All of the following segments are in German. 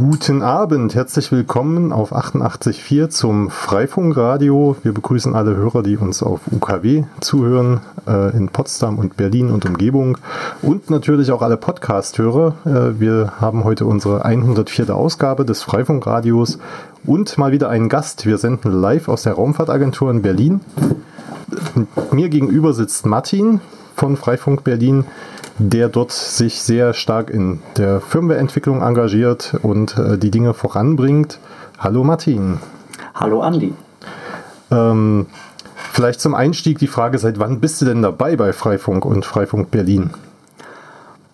Guten Abend, herzlich willkommen auf 88.4 zum Freifunkradio. Wir begrüßen alle Hörer, die uns auf UKW zuhören, äh, in Potsdam und Berlin und Umgebung und natürlich auch alle Podcast-Hörer. Äh, wir haben heute unsere 104. Ausgabe des Freifunkradios und mal wieder einen Gast. Wir senden live aus der Raumfahrtagentur in Berlin. Mir gegenüber sitzt Martin von Freifunk Berlin der dort sich sehr stark in der Firmwareentwicklung engagiert und äh, die Dinge voranbringt. Hallo Martin. Hallo Andi. Ähm, vielleicht zum Einstieg die Frage, seit wann bist du denn dabei bei Freifunk und Freifunk Berlin?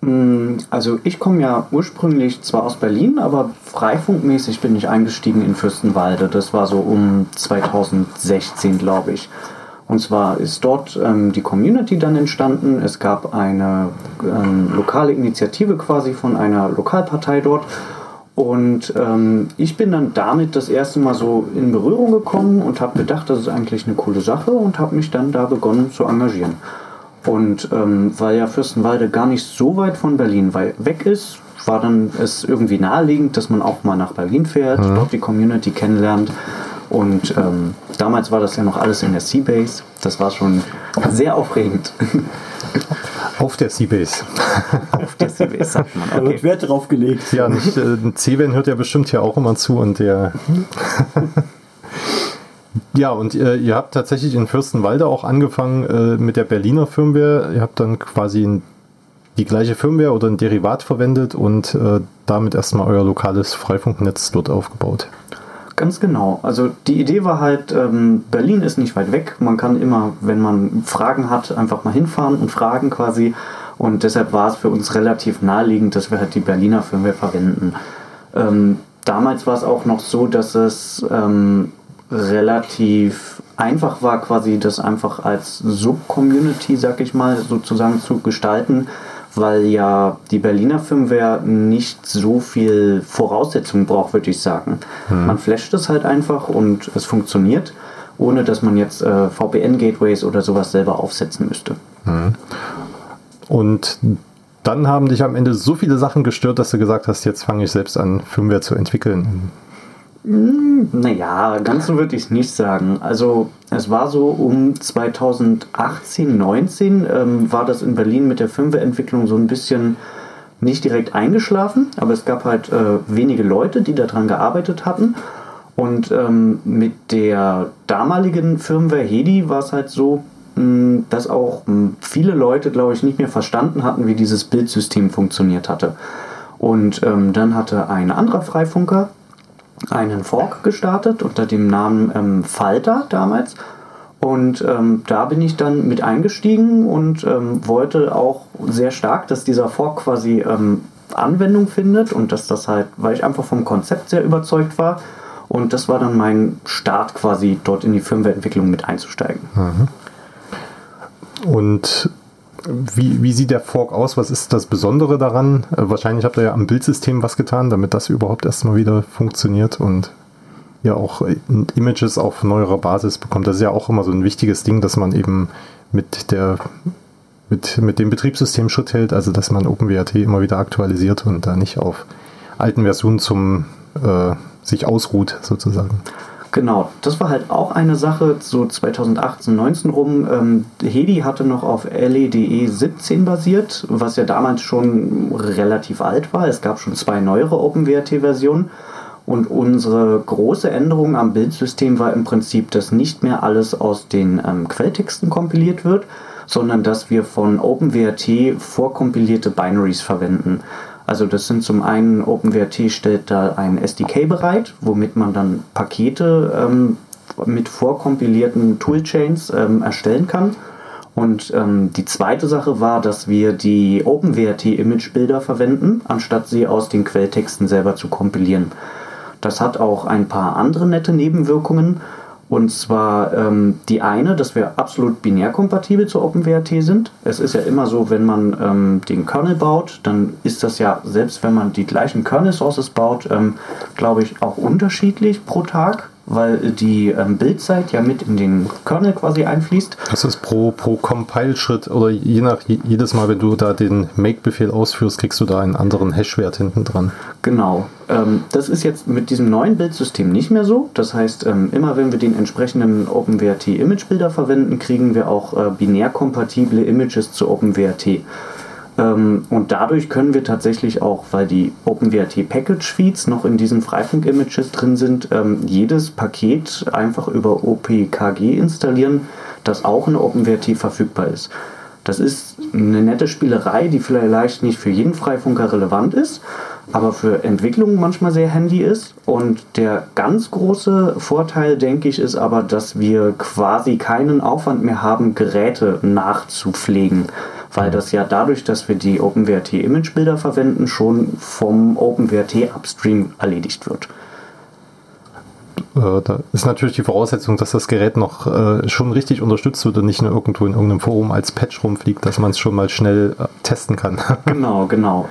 Mm, also ich komme ja ursprünglich zwar aus Berlin, aber freifunkmäßig bin ich eingestiegen in Fürstenwalde. Das war so um 2016, glaube ich. Und zwar ist dort ähm, die Community dann entstanden. Es gab eine ähm, lokale Initiative quasi von einer Lokalpartei dort. Und ähm, ich bin dann damit das erste Mal so in Berührung gekommen und habe gedacht, das ist eigentlich eine coole Sache und habe mich dann da begonnen zu engagieren. Und ähm, weil ja Fürstenwalde gar nicht so weit von Berlin weg ist, war dann es irgendwie naheliegend, dass man auch mal nach Berlin fährt, mhm. dort die Community kennenlernt und ähm, damals war das ja noch alles in der Seabase. Das war schon sehr aufregend. Auf der Seabase. Auf der Seabase, sagt man. Okay. Da wird Wert drauf gelegt. Ja, nicht, äh, Ceven hört ja bestimmt ja auch immer zu und der. ja, und ihr, ihr, habt tatsächlich in Fürstenwalde auch angefangen äh, mit der Berliner Firmware. Ihr habt dann quasi ein, die gleiche Firmware oder ein Derivat verwendet und äh, damit erstmal euer lokales Freifunknetz dort aufgebaut. Ganz genau. Also die Idee war halt, ähm, Berlin ist nicht weit weg. Man kann immer, wenn man Fragen hat, einfach mal hinfahren und fragen quasi. Und deshalb war es für uns relativ naheliegend, dass wir halt die Berliner Firmware verwenden. Ähm, damals war es auch noch so, dass es ähm, relativ einfach war, quasi das einfach als Sub-Community, sag ich mal, sozusagen zu gestalten weil ja die Berliner Firmware nicht so viel Voraussetzungen braucht, würde ich sagen. Mhm. Man flasht es halt einfach und es funktioniert, ohne dass man jetzt äh, VPN-Gateways oder sowas selber aufsetzen müsste. Mhm. Und dann haben dich am Ende so viele Sachen gestört, dass du gesagt hast, jetzt fange ich selbst an, Firmware zu entwickeln. Hm, naja, ganz so würde ich es nicht sagen. Also es war so um 2018, 19 ähm, war das in Berlin mit der Firmwareentwicklung so ein bisschen nicht direkt eingeschlafen, aber es gab halt äh, wenige Leute, die daran gearbeitet hatten. Und ähm, mit der damaligen Firmware Hedi war es halt so, mh, hm, dass auch mh, hm, viele Leute, glaube ich, nicht mehr verstanden hatten, wie dieses Bildsystem funktioniert hatte. Und ähm, dann hatte ein anderer Freifunker, einen Fork gestartet unter dem Namen ähm, Falter damals. Und ähm, da bin ich dann mit eingestiegen und ähm, wollte auch sehr stark, dass dieser Fork quasi ähm, Anwendung findet und dass das halt, weil ich einfach vom Konzept sehr überzeugt war. Und das war dann mein Start quasi dort in die Firmwareentwicklung mit einzusteigen. Mhm. Und wie, wie sieht der Fork aus? Was ist das Besondere daran? Äh, wahrscheinlich habt ihr ja am Bildsystem was getan, damit das überhaupt erstmal wieder funktioniert und ja auch äh, Images auf neuerer Basis bekommt. Das ist ja auch immer so ein wichtiges Ding, dass man eben mit der mit, mit dem Betriebssystem Schritt hält, also dass man OpenWrt immer wieder aktualisiert und da nicht auf alten Versionen zum äh, sich ausruht sozusagen. Genau, das war halt auch eine Sache, so 2018, 19 rum. Ähm, Hedi hatte noch auf LEDE 17 e basiert, was ja damals schon relativ alt war. Es gab schon zwei neuere OpenWrt-Versionen. Und unsere große Änderung am Bildsystem war im Prinzip, dass nicht mehr alles aus den ähm, Quelltexten kompiliert wird, sondern dass wir von OpenWrt vorkompilierte Binaries verwenden. Also das sind zum einen OpenWrt stellt da ein SDK bereit, womit man dann Pakete ähm, mit vorkompilierten Toolchains ähm, erstellen kann. Und ähm, die zweite Sache war, dass wir die OpenWrt-Image-Bilder verwenden, anstatt sie aus den Quelltexten selber zu kompilieren. Das hat auch ein paar andere nette Nebenwirkungen. Und zwar ähm, die eine, dass wir absolut binärkompatibel zu OpenWrt sind. Es ist ja immer so, wenn man ähm, den Kernel baut, dann ist das ja, selbst wenn man die gleichen Kernel-Sources baut, ähm, glaube ich, auch unterschiedlich pro Tag. Weil die ähm, Bildzeit ja mit in den Kernel quasi einfließt. Das ist pro, pro Compile-Schritt oder je nach jedes Mal, wenn du da den Make-Befehl ausführst, kriegst du da einen anderen Hash-Wert hinten dran. Genau. Ähm, das ist jetzt mit diesem neuen Bildsystem nicht mehr so. Das heißt, ähm, immer wenn wir den entsprechenden OpenWrt Image-Bilder verwenden, kriegen wir auch äh, binär kompatible Images zu OpenWrt. Ähm, und dadurch können wir tatsächlich auch, weil die OpenWrt Package Feeds noch in diesen Freifunk-Images drin sind, ähm, jedes Paket einfach über OPKG installieren, das auch in OpenWrt verfügbar ist. Das ist eine nette Spielerei, die vielleicht nicht für jeden Freifunker relevant ist, aber für Entwicklung manchmal sehr handy ist. Und der ganz große Vorteil, denke ich, ist aber, dass wir quasi keinen Aufwand mehr haben, Geräte nachzupflegen weil das ja dadurch, dass wir die OpenWrt Imagebilder verwenden, schon vom OpenWrt Upstream erledigt wird. Äh, da ist natürlich die Voraussetzung, dass das Gerät noch äh, schon richtig unterstützt wird und nicht nur irgendwo in irgendeinem Forum als Patch rumfliegt, dass man es schon mal schnell äh, testen kann. genau, genau.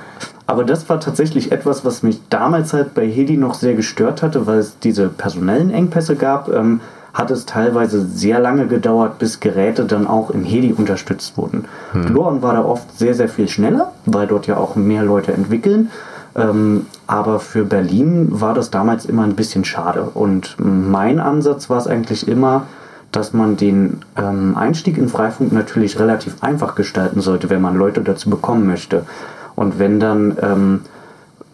Aber das war tatsächlich etwas, was mich damals halt bei Hedi noch sehr gestört hatte, weil es diese personellen Engpässe gab. Ähm, hat es teilweise sehr lange gedauert, bis Geräte dann auch in Heli unterstützt wurden. Hm. Gluon war da oft sehr, sehr viel schneller, weil dort ja auch mehr Leute entwickeln. Ähm, aber für Berlin war das damals immer ein bisschen schade. Und mein Ansatz war es eigentlich immer, dass man den ähm, Einstieg in Freifunk natürlich relativ einfach gestalten sollte, wenn man Leute dazu bekommen möchte. Und wenn dann ähm,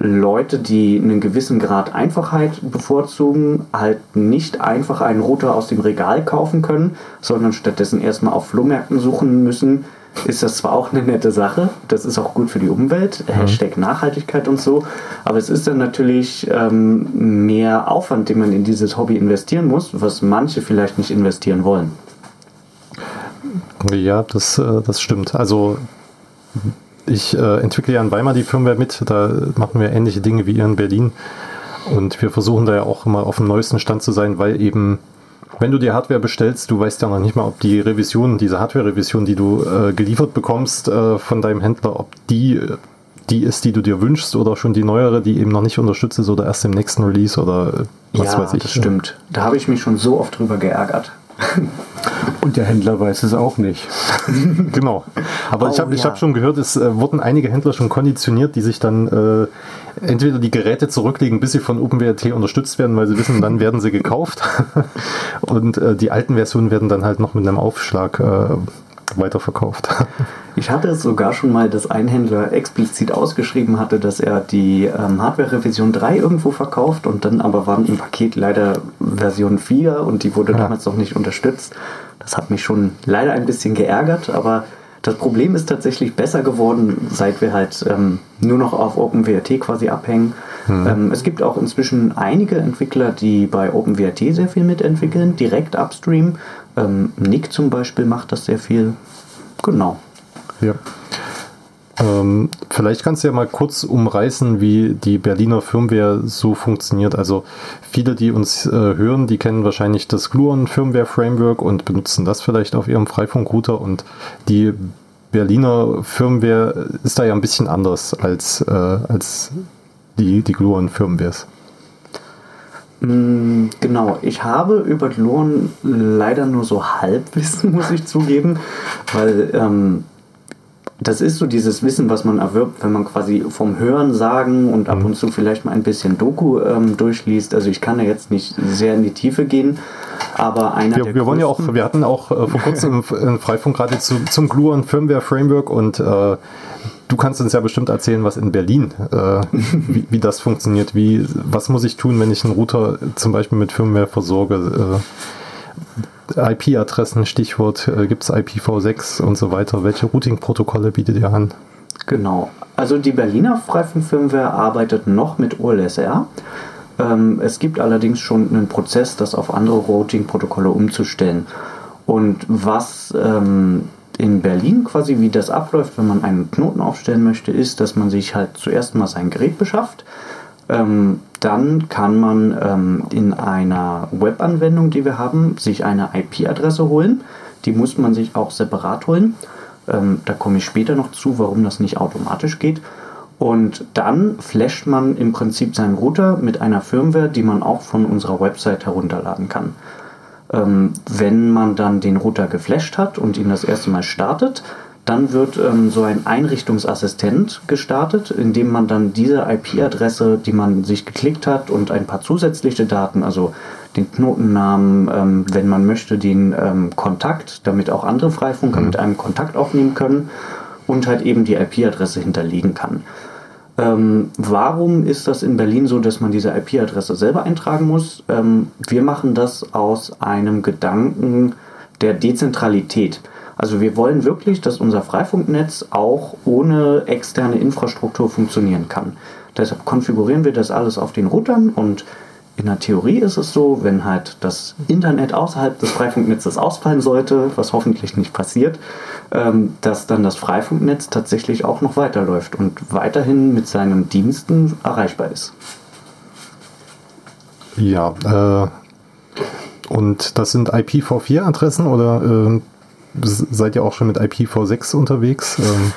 Leute, die einen gewissen Grad Einfachheit bevorzugen, halt nicht einfach einen Router aus dem Regal kaufen können, sondern stattdessen erstmal auf Flohmärkten suchen müssen, ist das zwar auch eine nette Sache, das ist auch gut für die Umwelt, mhm. Hashtag Nachhaltigkeit und so, aber es ist dann natürlich ähm, mehr Aufwand, den man in dieses Hobby investieren muss, was manche vielleicht nicht investieren wollen. Ja, das, äh, das stimmt. Also ich äh, entwickle ja in Weimar die Firmware mit, da machen wir ähnliche Dinge wie ihr in Berlin. Und wir versuchen da ja auch immer auf dem neuesten Stand zu sein, weil eben, wenn du dir Hardware bestellst, du weißt ja noch nicht mal, ob die Revision, diese Hardware-Revision, die du äh, geliefert bekommst äh, von deinem Händler, ob die die ist, die du dir wünschst oder schon die neuere, die eben noch nicht unterstützt ist oder erst im nächsten Release oder äh, was ja, weiß ich. Das stimmt. Da habe ich mich schon so oft drüber geärgert. Und der Händler weiß es auch nicht. genau. Aber oh, ich habe ja. hab schon gehört, es äh, wurden einige Händler schon konditioniert, die sich dann äh, entweder die Geräte zurücklegen, bis sie von OpenWrt unterstützt werden, weil sie wissen, dann werden sie gekauft. Und äh, die alten Versionen werden dann halt noch mit einem Aufschlag äh, weiterverkauft. Ich hatte es sogar schon mal, dass ein Händler explizit ausgeschrieben hatte, dass er die ähm, Hardware-Revision 3 irgendwo verkauft und dann aber waren im Paket leider Version 4 und die wurde ja. damals noch nicht unterstützt. Das hat mich schon leider ein bisschen geärgert, aber das Problem ist tatsächlich besser geworden, seit wir halt ähm, nur noch auf OpenWrt quasi abhängen. Hm. Ähm, es gibt auch inzwischen einige Entwickler, die bei OpenWrt sehr viel mitentwickeln, direkt upstream. Ähm, Nick zum Beispiel macht das sehr viel. Genau. Ja. Ähm, vielleicht kannst du ja mal kurz umreißen, wie die Berliner Firmware so funktioniert. Also viele, die uns äh, hören, die kennen wahrscheinlich das Gluon Firmware Framework und benutzen das vielleicht auf ihrem Freifunkrouter und die Berliner Firmware ist da ja ein bisschen anders als, äh, als die, die Gluon Firmwares. Mm, genau, ich habe über Gluon leider nur so Halbwissen, muss ich zugeben, weil ähm, das ist so dieses Wissen, was man erwirbt, wenn man quasi vom Hören sagen und ab mhm. und zu vielleicht mal ein bisschen Doku ähm, durchliest. Also ich kann da jetzt nicht sehr in die Tiefe gehen, aber einer wir, der wir wollen ja auch, wir hatten auch äh, vor kurzem im Freifunk gerade zu, zum Gluon Firmware Framework und äh, du kannst uns ja bestimmt erzählen, was in Berlin, äh, wie, wie, das funktioniert. Wie, was muss ich tun, wenn ich einen Router zum Beispiel mit Firmware versorge? Äh, IP-Adressen, Stichwort, äh, gibt es IPv6 und so weiter. Welche Routing-Protokolle bietet ihr an? Genau. Also die Berliner Freifunk-Firmware arbeitet noch mit OLSR. Ähm, es gibt allerdings schon einen Prozess, das auf andere Routing-Protokolle umzustellen. Und was ähm, in Berlin quasi, wie das abläuft, wenn man einen Knoten aufstellen möchte, ist, dass man sich halt zuerst mal sein Gerät beschafft. Ähm, dann kann man ähm, in einer Webanwendung, die wir haben, sich eine IP-Adresse holen. Die muss man sich auch separat holen. Ähm, da komme ich später noch zu, warum das nicht automatisch geht. Und dann flasht man im Prinzip seinen Router mit einer Firmware, die man auch von unserer Website herunterladen kann. Ähm, wenn man dann den Router geflasht hat und ihn das erste Mal startet, dann wird ähm, so ein Einrichtungsassistent gestartet, in dem man dann diese IP-Adresse, die man sich geklickt hat und ein paar zusätzliche Daten, also den Knotennamen, ähm, wenn man möchte, den ähm, Kontakt, damit auch andere Freifunker mhm. mit einem Kontakt aufnehmen können und halt eben die IP-Adresse hinterlegen kann. Ähm, warum ist das in Berlin so, dass man diese IP-Adresse selber eintragen muss? Ähm, wir machen das aus einem Gedanken der Dezentralität. Also wir wollen wirklich, dass unser Freifunknetz auch ohne externe Infrastruktur funktionieren kann. Deshalb konfigurieren wir das alles auf den Routern und in der Theorie ist es so, wenn halt das Internet außerhalb des Freifunknetzes ausfallen sollte, was hoffentlich nicht passiert, ähm, dass dann das Freifunknetz tatsächlich auch noch weiterläuft und weiterhin mit seinen Diensten erreichbar ist. Ja, äh, und das sind IPv4-Adressen oder äh, seid ihr auch schon mit IPv6 unterwegs? Ähm,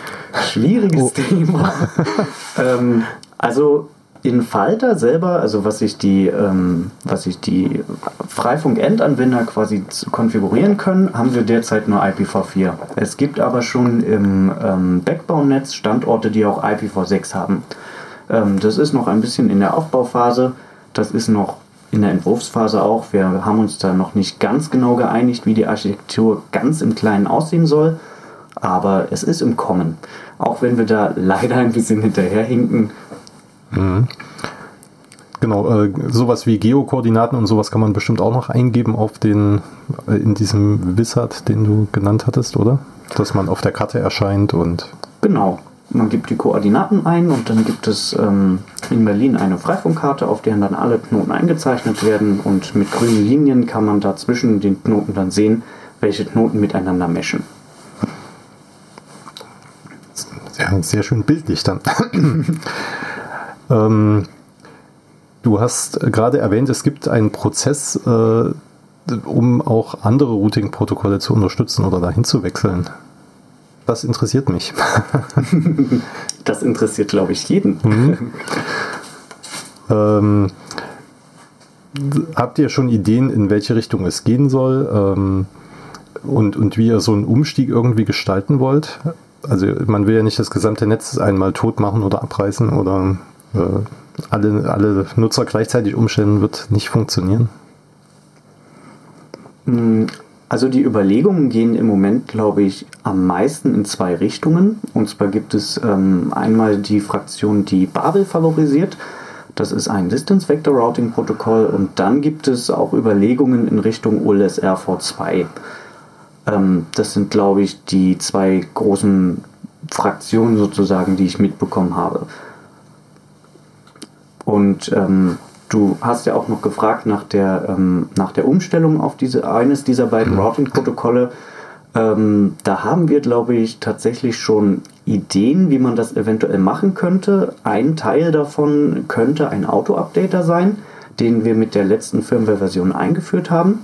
Schwieriges oh. Thema. ähm, also in Falter selber, also was sich die, ähm, was sich die Freifunk-Endanwender quasi konfigurieren können, haben wir derzeit nur IPv4. Es gibt aber schon im ähm, Backbone-Netz Standorte, die auch IPv6 haben. Ähm, das ist noch ein bisschen in der Aufbauphase. Das ist noch in der Entwurfsphase auch. Wir haben uns da noch nicht ganz genau geeinigt, wie die Architektur ganz im Kleinen aussehen soll. Aber es ist im Kommen. Auch wenn wir da leider ein bisschen hinterherhinken, Mhm. Genau, äh, sowas wie Geokoordinaten und sowas kann man bestimmt auch noch eingeben auf den, äh, in diesem Wizard, den du genannt hattest, oder? Dass man auf der Karte erscheint und. Genau. Man gibt die Koordinaten ein und dann gibt es ähm, in Berlin eine Freifunkkarte, auf der dann alle Knoten eingezeichnet werden und mit grünen Linien kann man da zwischen den Knoten dann sehen, welche Knoten miteinander meschen. Sehr, sehr schön bildlich dann. Ähm, du hast gerade erwähnt, es gibt einen Prozess, äh, um auch andere Routing-Protokolle zu unterstützen oder dahin zu wechseln. Das interessiert mich. das interessiert, glaube ich, jeden. Mhm. Ähm, habt ihr schon Ideen, in welche Richtung es gehen soll ähm, und, und wie ihr so einen Umstieg irgendwie gestalten wollt? Also man will ja nicht das gesamte Netz einmal tot machen oder abreißen oder äh, alle, alle Nutzer gleichzeitig umstellen, wird nicht funktionieren? Also die Überlegungen gehen im Moment, glaube ich, am meisten in zwei Richtungen. Und zwar gibt es ähm, einmal die Fraktion, die Babel favorisiert. Das ist ein Distance Vector Routing Protokoll. Und dann gibt es auch Überlegungen in Richtung OLSR V2. Ähm, das sind, glaube ich, die zwei großen Fraktionen sozusagen, die ich mitbekommen habe. Und ähm, du hast ja auch noch gefragt nach der, ähm, nach der Umstellung auf diese, eines dieser beiden mhm. Routing-Protokolle. Ähm, da haben wir, glaube ich, tatsächlich schon Ideen, wie man das eventuell machen könnte. Ein Teil davon könnte ein Auto-Updater sein, den wir mit der letzten Firmware-Version eingeführt haben.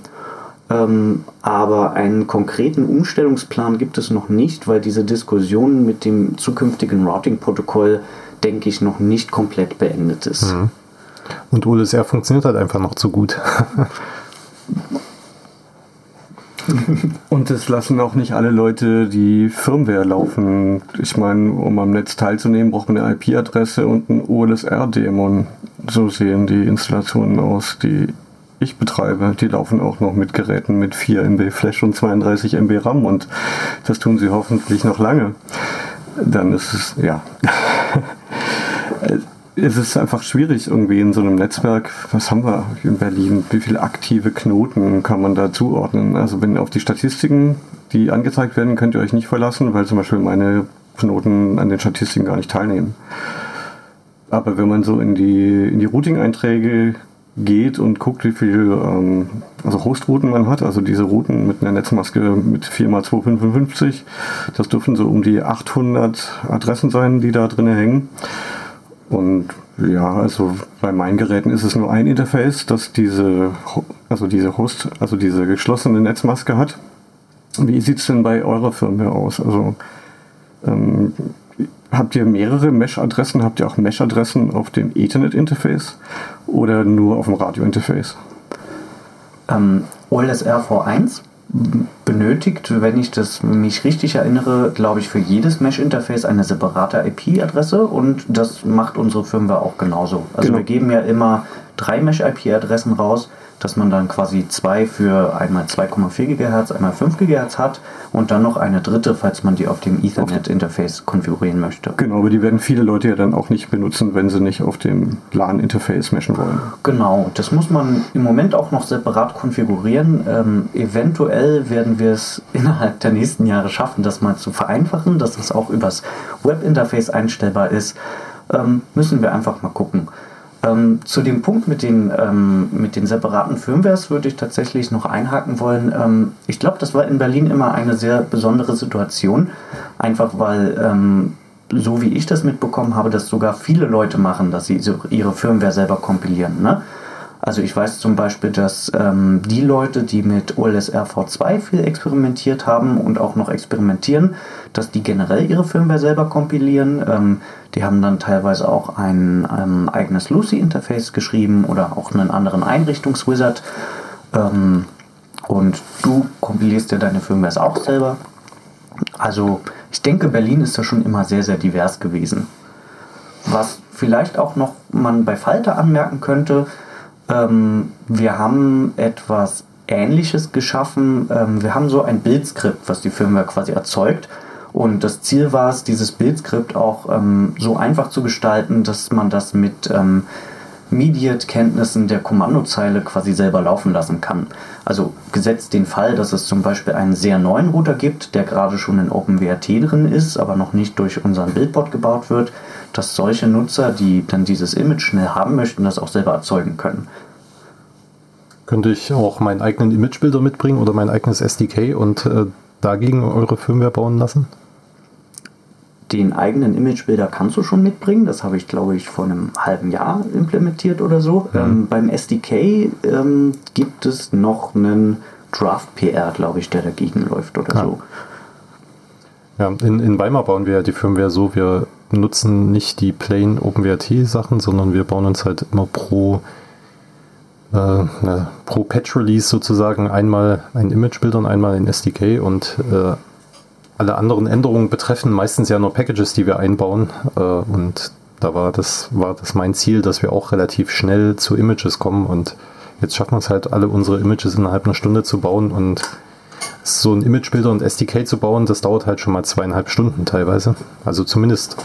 Ähm, aber einen konkreten Umstellungsplan gibt es noch nicht, weil diese Diskussion mit dem zukünftigen Routing-Protokoll denke ich, noch nicht komplett beendet ist. Mhm. Und OLSR funktioniert halt einfach noch zu gut. Und es lassen auch nicht alle Leute die Firmware laufen. Ich meine, um am Netz teilzunehmen, braucht man eine IP-Adresse und einen OLSR-Dämon. So sehen die Installationen aus, die ich betreibe. Die laufen auch noch mit Geräten mit 4 MB Flash und 32 MB RAM und das tun sie hoffentlich noch lange. Dann ist es, ja. es ist einfach schwierig irgendwie in so einem Netzwerk, was haben wir in Berlin, wie viele aktive Knoten kann man da zuordnen? Also wenn auf die Statistiken, die angezeigt werden, könnt ihr euch nicht verlassen, weil zum Beispiel meine Knoten an den Statistiken gar nicht teilnehmen. Aber wenn man so in die, in die Routing-Einträge geht und guckt, wie viele ähm, also Hostrouten man hat, also diese Routen mit einer Netzmaske mit 4x255, das dürfen so um die 800 Adressen sein, die da drin hängen. Und ja, also bei meinen Geräten ist es nur ein Interface, das diese, also diese Host, also diese geschlossene Netzmaske hat. Wie sieht es denn bei eurer Firma aus? Also ähm, habt ihr mehrere Mesh-Adressen? Habt ihr auch Mesh-Adressen auf dem Ethernet-Interface oder nur auf dem Radio-Interface? Ähm, OLSR V1 benötigt, wenn ich das mich richtig erinnere, glaube ich, für jedes Mesh-Interface eine separate IP-Adresse und das macht unsere Firmware auch genauso. Also genau. wir geben ja immer drei Mesh-IP-Adressen raus dass man dann quasi zwei für einmal 2,4 GHz, einmal 5 GHz hat und dann noch eine dritte, falls man die auf dem Ethernet-Interface konfigurieren möchte. Genau, aber die werden viele Leute ja dann auch nicht benutzen, wenn sie nicht auf dem LAN-Interface meshen wollen. Genau, das muss man im Moment auch noch separat konfigurieren. Ähm, eventuell werden wir es innerhalb der nächsten Jahre schaffen, das mal zu vereinfachen, dass es auch übers Web-Interface einstellbar ist. Ähm, müssen wir einfach mal gucken. Ähm, zu dem Punkt mit den, ähm, mit den separaten Firmwares würde ich tatsächlich noch einhaken wollen. Ähm, ich glaube, das war in Berlin immer eine sehr besondere Situation, einfach weil, ähm, so wie ich das mitbekommen habe, das sogar viele Leute machen, dass sie ihre Firmware selber kompilieren. Ne? Also ich weiß zum Beispiel, dass ähm, die Leute, die mit OLSR V2 viel experimentiert haben und auch noch experimentieren, dass die generell ihre Firmware selber kompilieren. Ähm, die haben dann teilweise auch ein ähm, eigenes Lucy-Interface geschrieben oder auch einen anderen Einrichtungswizard. Ähm, und du kompilierst ja deine Firmware auch selber. Also ich denke, Berlin ist da schon immer sehr, sehr divers gewesen. Was vielleicht auch noch man bei Falter anmerken könnte, ähm, wir haben etwas Ähnliches geschaffen. Ähm, wir haben so ein Bildskript, was die Firmware quasi erzeugt. Und das Ziel war es, dieses Bildskript auch ähm, so einfach zu gestalten, dass man das mit ähm, Mediate-Kenntnissen der Kommandozeile quasi selber laufen lassen kann. Also gesetzt den Fall, dass es zum Beispiel einen sehr neuen Router gibt, der gerade schon in OpenWrt drin ist, aber noch nicht durch unseren Bildbot gebaut wird, dass solche Nutzer, die dann dieses Image schnell haben möchten, das auch selber erzeugen können. Könnte ich auch meinen eigenen Imagebilder mitbringen oder mein eigenes SDK und äh, dagegen eure Firmware bauen lassen? Den eigenen Imagebilder kannst du schon mitbringen. Das habe ich, glaube ich, vor einem halben Jahr implementiert oder so. Mhm. Ähm, beim SDK ähm, gibt es noch einen Draft PR, glaube ich, der dagegen läuft oder ja. so. Ja, in, in Weimar bauen wir ja die Firmware so, wir nutzen nicht die plain OpenWrt-Sachen, sondern wir bauen uns halt immer pro, äh, pro Patch-Release sozusagen einmal ein Imagebild und einmal ein SDK und äh, alle anderen Änderungen betreffen meistens ja nur Packages, die wir einbauen. Äh, und da war das, war das mein Ziel, dass wir auch relativ schnell zu Images kommen. Und jetzt schaffen wir es halt, alle unsere Images innerhalb einer Stunde zu bauen. Und so ein Imagebilder und SDK zu bauen, das dauert halt schon mal zweieinhalb Stunden teilweise. Also zumindest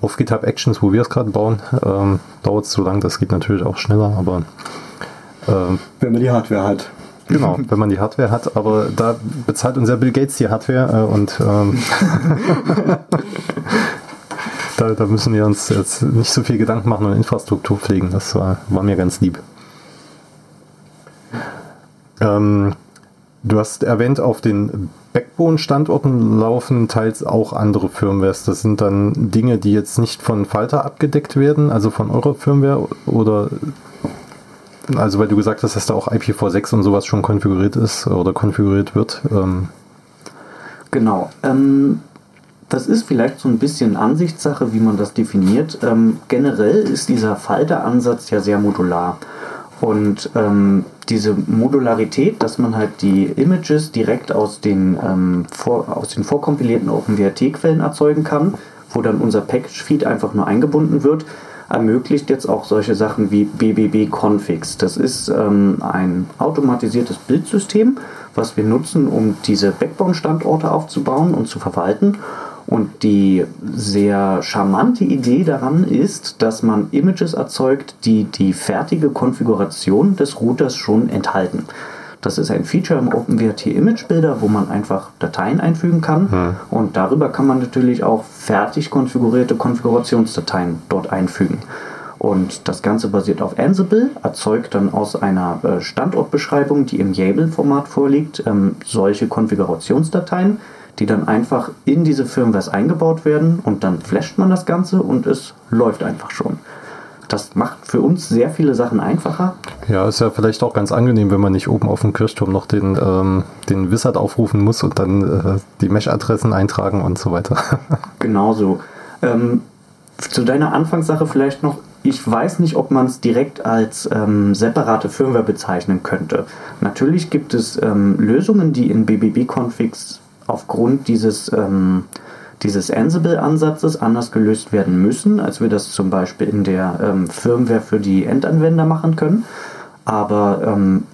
auf GitHub Actions, wo wir es gerade bauen, ähm, dauert es so lang. Das geht natürlich auch schneller, aber ähm, wenn man die Hardware hat. Genau, wenn man die Hardware hat, aber da bezahlt unser Bill Gates die Hardware äh, und ähm, da, da, müssen wir uns jetzt nicht so viel Gedanken machen und Infrastruktur pflegen. Das war, war mir ganz lieb. Ähm, du hast erwähnt, auf den Backbone-Standorten laufen teils auch andere Firmwares. Das sind dann Dinge, die jetzt nicht von Falter abgedeckt werden, also von eurer Firmware oder also weil du gesagt hast, dass da auch IPv6 und sowas schon konfiguriert ist oder konfiguriert wird. Ähm. Genau. Ähm, das ist vielleicht so ein bisschen Ansichtssache, wie man das definiert. Ähm, generell ist dieser Falter-Ansatz ja sehr modular. Und ähm, diese Modularität, dass man halt die Images direkt aus den, ähm, vor, aus den vorkompilierten OpenWrt-Quellen erzeugen kann, wo dann unser Package-Feed einfach nur eingebunden wird, ermöglicht jetzt auch solche Sachen wie BBB Configs. Das ist ähm, ein automatisiertes Bildsystem, was wir nutzen, um diese Backbone-Standorte aufzubauen und zu verwalten. Und die sehr charmante Idee daran ist, dass man Images erzeugt, die die fertige Konfiguration des Routers schon enthalten. Das ist ein Feature im OpenWrt Image Builder, wo man einfach Dateien einfügen kann. Hm. Und darüber kann man natürlich auch fertig konfigurierte Konfigurationsdateien dort einfügen. Und das Ganze basiert auf Ansible, erzeugt dann aus einer äh, Standortbeschreibung, die im YAML-Format vorliegt, ähm, solche Konfigurationsdateien, die dann einfach in diese Firmwares eingebaut werden und dann flasht man das Ganze und es läuft einfach schon. Das macht für uns sehr viele Sachen einfacher. Ja, ist ja vielleicht auch ganz angenehm, wenn man nicht oben auf dem Kirchturm noch den, ähm, den Wizard aufrufen muss und dann äh, die Mesh-Adressen eintragen und so weiter. Genauso. Ähm, zu deiner Anfangssache vielleicht noch, ich weiß nicht, ob man es direkt als ähm, separate Firmware bezeichnen könnte. Natürlich gibt es ähm, Lösungen, die in BBB-Configs aufgrund dieses, ähm, dieses Ansible-Ansatzes anders gelöst werden müssen, als wir das zum Beispiel in der ähm, Firmware für die Endanwender machen können. Aber ähm,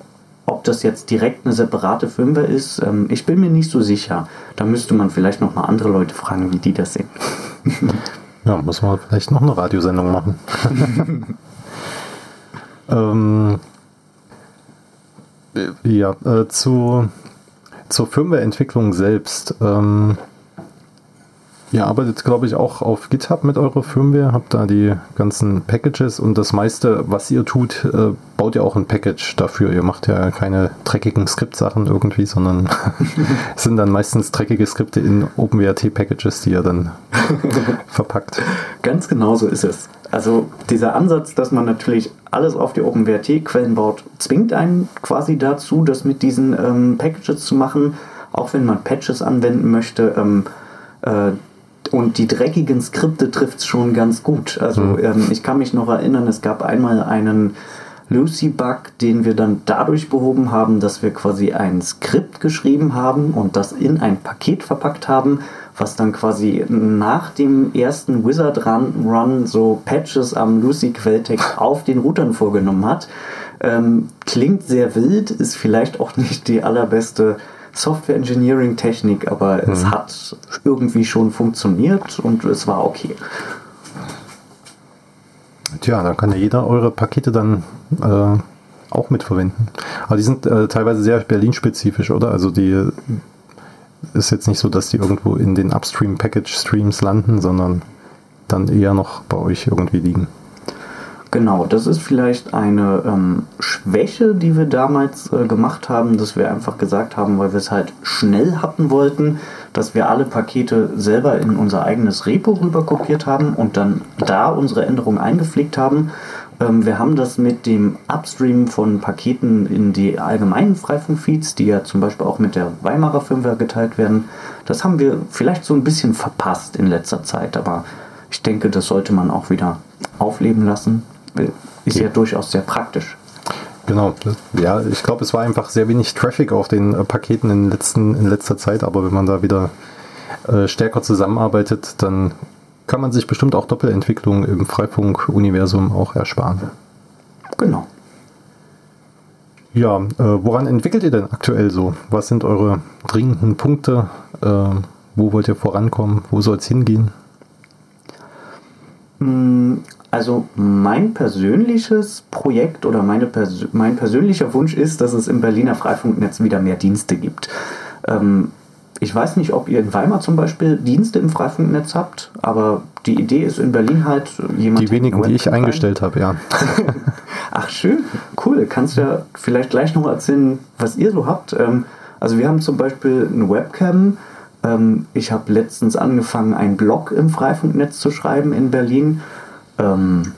ob das jetzt direkt eine separate Firmware ist, ähm, ich bin mir nicht so sicher. Da müsste man vielleicht noch mal andere Leute fragen, wie die das sehen. Ja, muss man vielleicht noch eine Radiosendung machen. ähm, ja, äh, zu, zur Firmware-Entwicklung selbst. Ähm, Ihr arbeitet, glaube ich, auch auf GitHub mit eurer Firmware, habt da die ganzen Packages und das meiste, was ihr tut, äh, baut ihr auch ein Package dafür. Ihr macht ja keine dreckigen Skriptsachen irgendwie, sondern es sind dann meistens dreckige Skripte in OpenWrt-Packages, die ihr dann verpackt. Ganz genau so ist es. Also dieser Ansatz, dass man natürlich alles auf die OpenWrt-Quellen baut, zwingt einen quasi dazu, das mit diesen ähm, Packages zu machen, auch wenn man Patches anwenden möchte. Ähm, äh, und die dreckigen Skripte trifft es schon ganz gut. Also mhm. ähm, ich kann mich noch erinnern, es gab einmal einen Lucy-Bug, den wir dann dadurch behoben haben, dass wir quasi ein Skript geschrieben haben und das in ein Paket verpackt haben, was dann quasi nach dem ersten Wizard Run, Run so Patches am Lucy-Quelltext auf den Routern vorgenommen hat. Ähm, klingt sehr wild, ist vielleicht auch nicht die allerbeste Software Engineering Technik, aber mhm. es hat irgendwie schon funktioniert und es war okay. Tja, da kann ja jeder eure Pakete dann äh, auch mitverwenden. Aber die sind äh, teilweise sehr Berlin-spezifisch, oder? Also die ist jetzt nicht so, dass die irgendwo in den Upstream-Package-Streams landen, sondern dann eher noch bei euch irgendwie liegen. Genau, das ist vielleicht eine ähm, Schwäche, die wir damals äh, gemacht haben, dass wir einfach gesagt haben, weil wir es halt schnell hatten wollten, dass wir alle Pakete selber in unser eigenes Repo rüber kopiert haben und dann da unsere Änderungen eingepflegt haben. Ähm, wir haben das mit dem Upstream von Paketen in die allgemeinen Freifunkfeeds, die ja zum Beispiel auch mit der Weimarer Firmware geteilt werden, das haben wir vielleicht so ein bisschen verpasst in letzter Zeit, aber ich denke, das sollte man auch wieder aufleben lassen ist ja durchaus sehr praktisch. Genau, ja, ich glaube, es war einfach sehr wenig Traffic auf den äh, Paketen in, letzten, in letzter Zeit, aber wenn man da wieder äh, stärker zusammenarbeitet, dann kann man sich bestimmt auch Doppelentwicklung im Freifunk-Universum auch ersparen. Genau. Ja, äh, woran entwickelt ihr denn aktuell so? Was sind eure dringenden Punkte? Äh, wo wollt ihr vorankommen? Wo soll es hingehen? Also mein persönliches Projekt oder meine Pers mein persönlicher Wunsch ist, dass es im Berliner Freifunknetz wieder mehr Dienste gibt. Ähm, ich weiß nicht, ob ihr in Weimar zum Beispiel Dienste im Freifunknetz habt, aber die Idee ist in Berlin halt jemand. Die wenigen, die ich eingestellt habe, ja. Ach schön, cool. Kannst du ja vielleicht gleich noch erzählen, was ihr so habt. Ähm, also wir haben zum Beispiel eine Webcam. Ähm, ich habe letztens angefangen, einen Blog im Freifunknetz zu schreiben in Berlin ähm,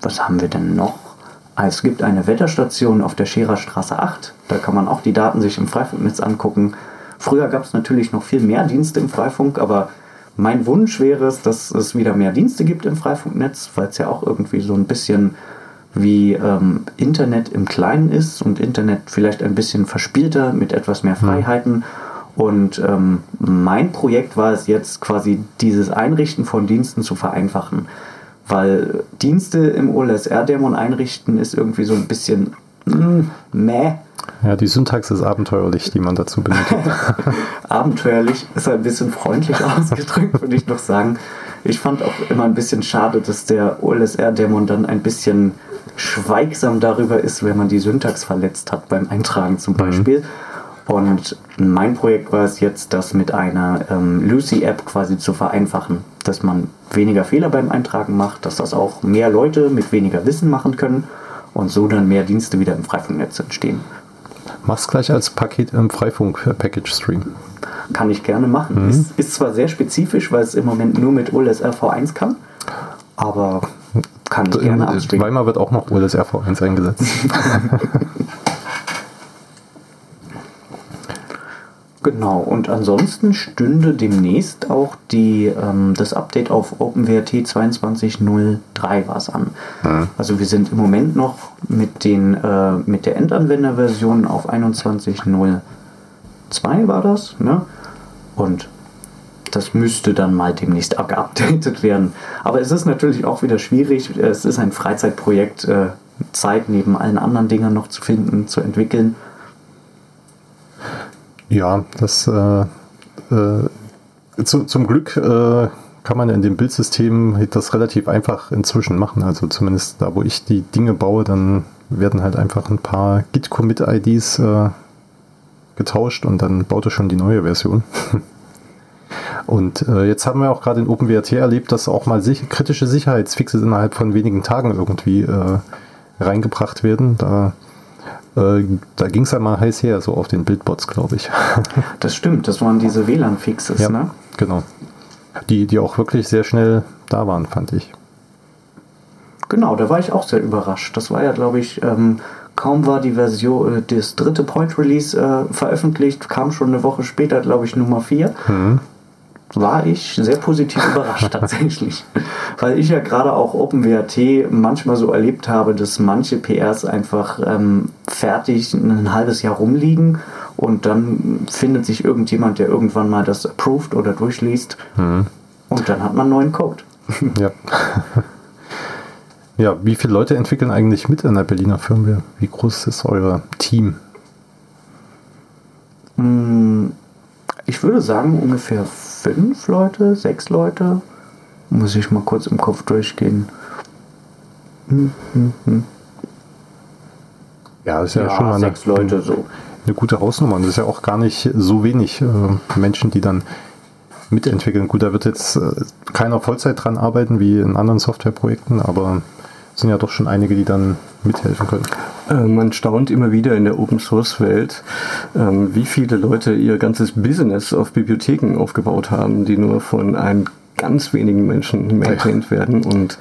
was haben wir denn noch? Ah, es gibt eine Wetterstation auf der Scherer Straße 8. Da kann man auch die Daten sich im Freifunknetz angucken. Früher gab es natürlich noch viel mehr Dienste im Freifunk, aber mein Wunsch wäre es, dass es wieder mehr Dienste gibt im Freifunknetz, weil es ja auch irgendwie so ein bisschen wie ähm, Internet im Kleinen ist und Internet vielleicht ein bisschen verspielter mit etwas mehr hm. Freiheiten. Und ähm, mein Projekt war es jetzt quasi, dieses Einrichten von Diensten zu vereinfachen. Weil Dienste im OLSR-Dämon einrichten ist irgendwie so ein bisschen mm, meh. Ja, die Syntax ist abenteuerlich, die man dazu benötigt. abenteuerlich ist ein bisschen freundlich ausgedrückt, würde ich noch sagen. Ich fand auch immer ein bisschen schade, dass der OLSR-Dämon dann ein bisschen schweigsam darüber ist, wenn man die Syntax verletzt hat beim Eintragen zum mhm. Beispiel. Mhm. Und mein Projekt war es jetzt, das mit einer ähm, Lucy-App quasi zu vereinfachen, dass man weniger Fehler beim Eintragen macht, dass das auch mehr Leute mit weniger Wissen machen können und so dann mehr Dienste wieder im Freifunknetz entstehen. Mach's gleich als Paket im Freifunk-Package-Stream. Kann ich gerne machen. Mhm. Ist, ist zwar sehr spezifisch, weil es im Moment nur mit OLS RV1 kann, aber Kann ich gerne abstimmen. Weimar wird auch noch OLS RV1 eingesetzt. Genau, und ansonsten stünde demnächst auch die, ähm, das Update auf OpenWrt 22.03 war es an. Mhm. Also wir sind im Moment noch mit, den, äh, mit der Endanwenderversion auf 21.02 war das. Ne? Und das müsste dann mal demnächst geupdatet werden. Aber es ist natürlich auch wieder schwierig. Es ist ein Freizeitprojekt, äh, Zeit neben allen anderen Dingen noch zu finden, zu entwickeln. Ja, das äh, äh, zu, zum Glück äh, kann man in dem Bildsystem das relativ einfach inzwischen machen. Also zumindest da, wo ich die Dinge baue, dann werden halt einfach ein paar Git-Commit-IDs äh, getauscht und dann baut er schon die neue Version. Und äh, jetzt haben wir auch gerade in OpenWrt erlebt, dass auch mal sich kritische Sicherheitsfixes innerhalb von wenigen Tagen irgendwie äh, reingebracht werden. Da, äh, da ging es einmal heiß her, so auf den Bildbots, glaube ich. Das stimmt, das waren diese WLAN-Fixes, ja, ne? genau. Die, die auch wirklich sehr schnell da waren, fand ich. Genau, da war ich auch sehr überrascht. Das war ja, glaube ich, ähm, kaum war die Version, äh, das dritte Point Release äh, veröffentlicht, kam schon eine Woche später, glaube ich, Nummer 4. Mhm. War ich sehr positiv überrascht tatsächlich. Weil ich ja gerade auch OpenWrt manchmal so erlebt habe, dass manche PRs einfach ähm, fertig ein halbes Jahr rumliegen und dann findet sich irgendjemand, der irgendwann mal das approved oder durchliest Mhm. und dann hat man neuen Code. Ja. ja, wie viele Leute entwickeln eigentlich mit in der Berliner Firmware? Wie groß ist euer Team? Mm, Ich würde sagen ungefähr fünf Leute, sechs Leute. Muss ich mal kurz im Kopf durchgehen. Hm, hm, hm. Ja, das ist ja, Ja, schon mal eine, sechs Leute so. eine gute Hausnummer. Und das ist ja auch gar nicht so wenig äh, Menschen, die dann mitentwickeln. Gut, da wird jetzt äh, keiner Vollzeit dran arbeiten wie in anderen Softwareprojekten, aber sind ja doch schon einige, die dann mithelfen können. Äh, Man staunt immer wieder in der Open Source Welt, ähm, wie viele Leute ihr ganzes Business auf Bibliotheken aufgebaut haben, die nur von ein ganz wenigen Menschen maintained werden. Und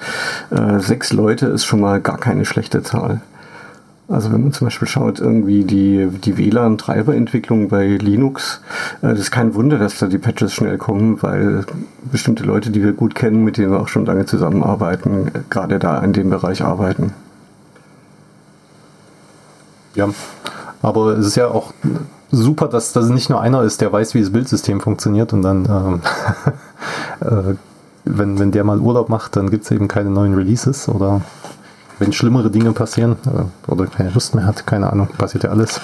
äh, sechs Leute ist schon mal gar keine schlechte Zahl. Also wenn man zum Beispiel schaut, irgendwie die, die WLAN-Treiberentwicklung bei Linux, äh, das ist kein Wunder, dass da die Patches schnell kommen, weil bestimmte Leute, die wir gut kennen, mit denen wir auch schon lange zusammenarbeiten, gerade da in dem Bereich arbeiten. Ja, aber es ist ja auch super, dass das nicht nur einer ist, der weiß, wie das Bildsystem funktioniert und dann, ähm, äh, wenn, wenn der mal Urlaub macht, dann gibt es eben keine neuen Releases oder wenn schlimmere Dinge passieren äh, oder keine Lust mehr hat, keine Ahnung, passiert ja alles.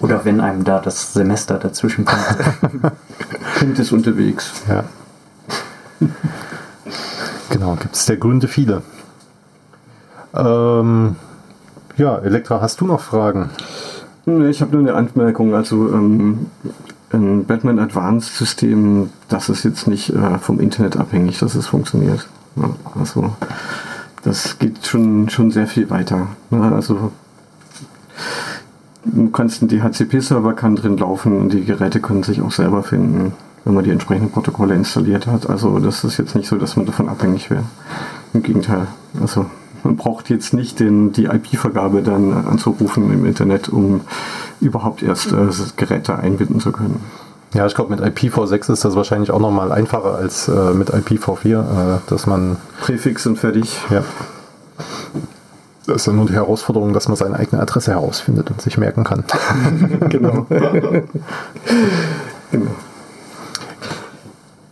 Oder wenn einem da das Semester dazwischen kommt. Kind ist unterwegs. Ja. genau, gibt es der Gründe viele. Ähm, ja, Elektra, hast du noch Fragen? Nee, ich habe nur eine Anmerkung. Also ähm, ein Batman Advanced System, das ist jetzt nicht äh, vom Internet abhängig, dass es funktioniert. Ja, also das geht schon, schon sehr viel weiter. Ja, also du kannst ein DHCP-Server kann drin laufen und die Geräte können sich auch selber finden, wenn man die entsprechenden Protokolle installiert hat. Also das ist jetzt nicht so, dass man davon abhängig wäre. Im Gegenteil. Also man braucht jetzt nicht den, die IP-Vergabe dann anzurufen im Internet, um überhaupt erst äh, Geräte einbinden zu können. Ja, ich glaube, mit IPv6 ist das wahrscheinlich auch nochmal einfacher als äh, mit IPv4, äh, dass man, Präfix und fertig. ja. Das ist ja nur die Herausforderung, dass man seine eigene Adresse herausfindet und sich merken kann. genau. genau.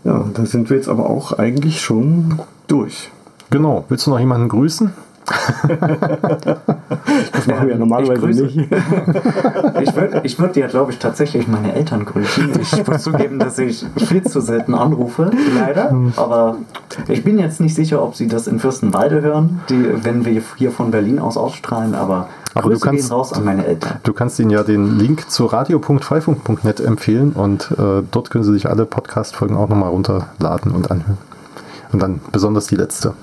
Ja, da sind wir jetzt aber auch eigentlich schon durch. Genau. Willst du noch jemanden grüßen? Das machen wir ja normalerweise Ich nicht. Ich würde ich würd ja, glaube ich, tatsächlich meine Eltern grüßen. Ich muss zugeben, dass ich viel zu selten anrufe, leider. Aber ich bin jetzt nicht sicher, ob sie das in Fürstenwalde hören, die, wenn wir hier von Berlin aus ausstrahlen. Aber, Aber du Grüße kannst- gehen raus an meine Eltern. Du kannst ihnen ja den Link zu radio.freifunk.net empfehlen und äh, dort können sie sich alle Podcast-Folgen auch nochmal runterladen und anhören. Und dann besonders die letzte.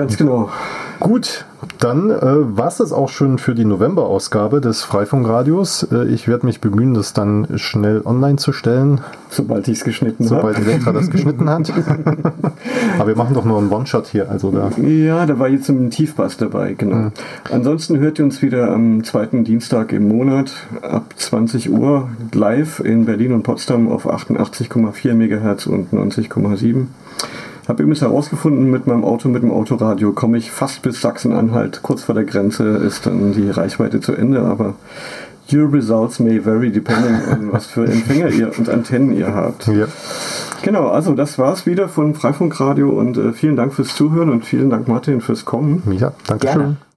Ganz genau. Gut, Dann äh, war es das auch schon für die November-Ausgabe des Freifunkradios. Äh, ich werde mich bemühen, das dann schnell online zu stellen. Sobald ich es geschnitten habe. Sobald Elektra das geschnitten hat. Aber wir machen doch nur einen One-Shot hier. Also da. Ja, da war jetzt ein Tiefbass dabei, genau. Mhm. Ansonsten hört ihr uns wieder am zweiten Dienstag im Monat ab 20 Uhr live in Berlin und Potsdam auf 88,4 MHz und 90,7 habe übrigens herausgefunden, mit meinem Auto, mit dem Autoradio komme ich fast bis Sachsen-Anhalt. Kurz vor der Grenze ist dann die Reichweite zu Ende, aber your results may vary depending on was für Empfänger ihr und Antennen ihr habt. Ja. Genau, also das war's wieder von Freifunkradio und äh, vielen Dank fürs Zuhören und vielen Dank Martin fürs Kommen. Ja, danke schön.